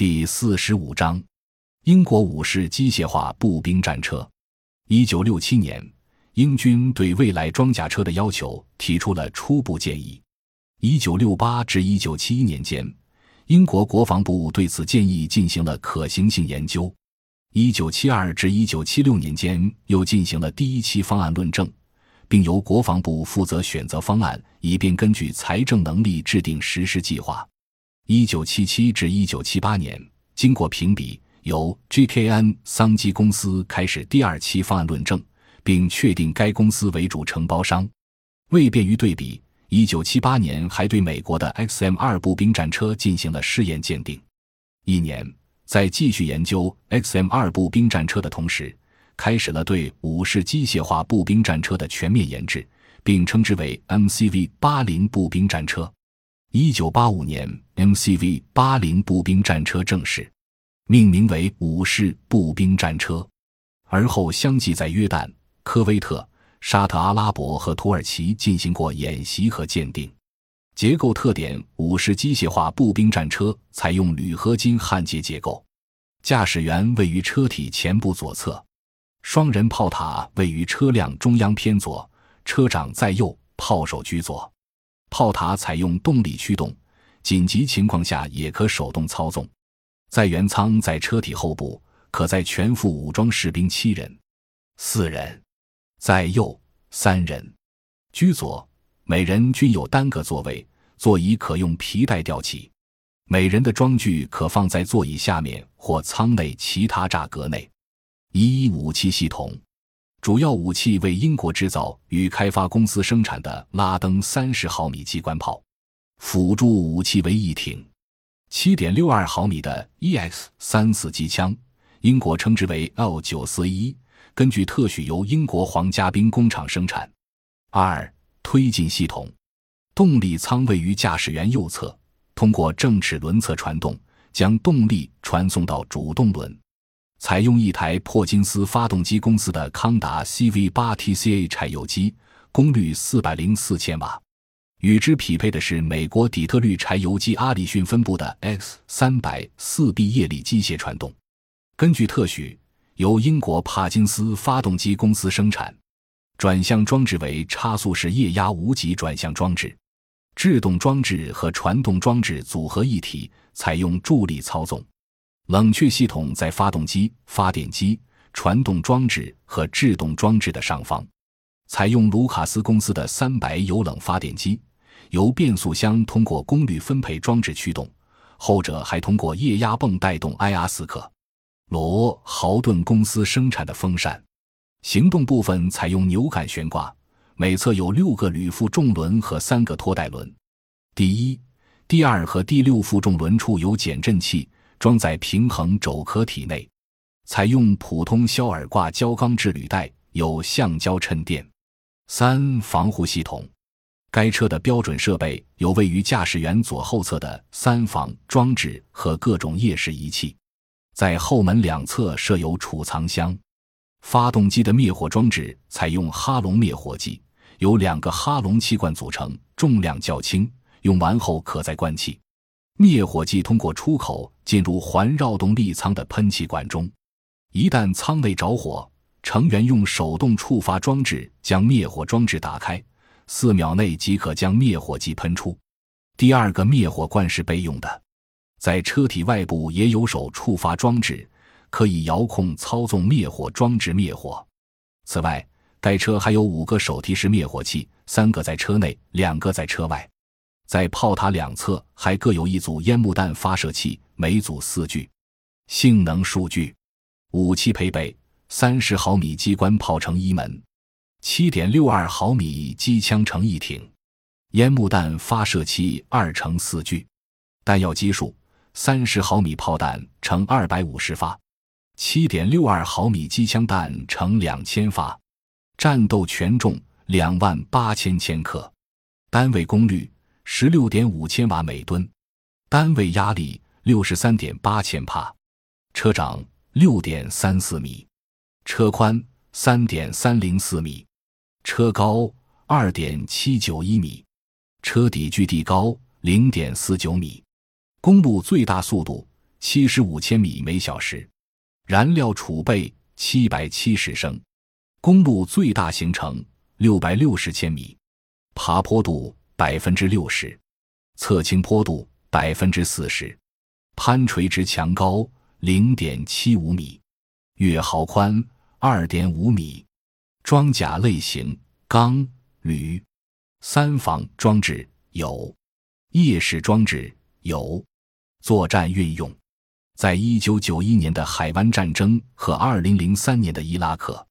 第四十五章：英国武式机械化步兵战车。一九六七年，英军对未来装甲车的要求提出了初步建议。一九六八至一九七一年间，英国国防部对此建议进行了可行性研究。一九七二至一九七六年间，又进行了第一期方案论证。并由国防部负责选择方案，以便根据财政能力制定实施计划。一九七七至一九七八年，经过评比，由 GKN 桑基公司开始第二期方案论证，并确定该公司为主承包商。为便于对比，一九七八年还对美国的 XM 二步兵战车进行了试验鉴定。一年，在继续研究 XM 二步兵战车的同时。开始了对武式机械化步兵战车的全面研制，并称之为 MCV 八零步兵战车。一九八五年，MCV 八零步兵战车正式命名为武式步兵战车，而后相继在约旦、科威特、沙特阿拉伯和土耳其进行过演习和鉴定。结构特点：武式机械化步兵战车采用铝合金焊接结构，驾驶员位于车体前部左侧。双人炮塔位于车辆中央偏左，车长在右，炮手居左。炮塔采用动力驱动，紧急情况下也可手动操纵。载员舱在车体后部，可载全副武装士兵七人、四人，在右三人，居左，每人均有单个座位，座椅可用皮带吊起。每人的装具可放在座椅下面或舱内其他栅格内。一武器系统，主要武器为英国制造与开发公司生产的拉登三十毫米机关炮，辅助武器为一挺七点六二毫米的 EX 三四机枪，英国称之为 L 九四一，根据特许由英国皇家兵工厂生产。二推进系统，动力舱位于驾驶员右侧，通过正齿轮侧传动，将动力传送到主动轮。采用一台珀金斯发动机公司的康达 CV 八 TCA 柴油机，功率四百零四千瓦。与之匹配的是美国底特律柴油机阿里逊分部的 X 三百四 B 液力机械传动。根据特许，由英国帕金斯发动机公司生产。转向装置为差速式液压无级转向装置，制动装置和传动装置组合一体，采用助力操纵。冷却系统在发动机、发电机、传动装置和制动装置的上方，采用卢卡斯公司的三百油冷发电机，由变速箱通过功率分配装置驱动，后者还通过液压泵带动。埃阿斯克罗豪顿公司生产的风扇，行动部分采用扭杆悬挂，每侧有六个铝负重轮和三个拖带轮，第一、第二和第六负重轮处有减震器。装在平衡轴壳体内，采用普通肖尔挂胶钢制履带，有橡胶衬垫。三防护系统，该车的标准设备有位于驾驶员左后侧的三防装置和各种夜视仪器，在后门两侧设有储藏箱。发动机的灭火装置采用哈龙灭火剂，由两个哈龙气罐组成，重量较轻，用完后可再灌气。灭火剂通过出口进入环绕动力舱的喷气管中，一旦舱内着火，成员用手动触发装置将灭火装置打开，四秒内即可将灭火剂喷出。第二个灭火罐是备用的，在车体外部也有手触发装置，可以遥控操纵灭火装置灭火。此外，该车还有五个手提式灭火器，三个在车内，两个在车外。在炮塔两侧还各有一组烟幕弹发射器，每组四具。性能数据：武器配备：三十毫米机关炮乘一门，七点六二毫米机枪乘一挺，烟幕弹发射器二乘四具。弹药基数：三十毫米炮弹乘二百五十发，七点六二毫米机枪弹乘两千发。战斗权重：两万八千千克，单位功率。十六点五千瓦每吨，单位压力六十三点八千帕，车长六点三四米，车宽三点三零四米，车高二点七九一米，车底距地高零点四九米，公路最大速度七十五千米每小时，燃料储备七百七十升，公路最大行程六百六十千米，爬坡度百分之六十，侧倾坡度百分之四十，攀垂直墙高零点七五米，月壕宽二点五米，装甲类型钢、铝，三防装置有，夜视装置有，作战运用。在一九九一年的海湾战争和二零零三年的伊拉克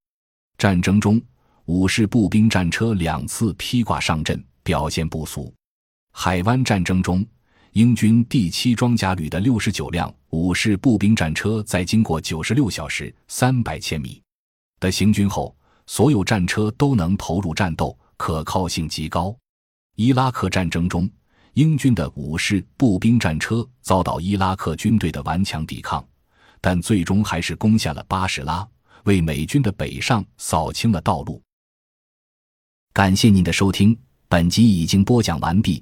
战争中，五式步兵战车两次披挂上阵，表现不俗。海湾战争中，英军第七装甲旅的六十九辆五式步兵战车在经过九十六小时三百千米的行军后，所有战车都能投入战斗，可靠性极高。伊拉克战争中。英军的五式步兵战车遭到伊拉克军队的顽强抵抗，但最终还是攻下了巴士拉，为美军的北上扫清了道路。感谢您的收听，本集已经播讲完毕。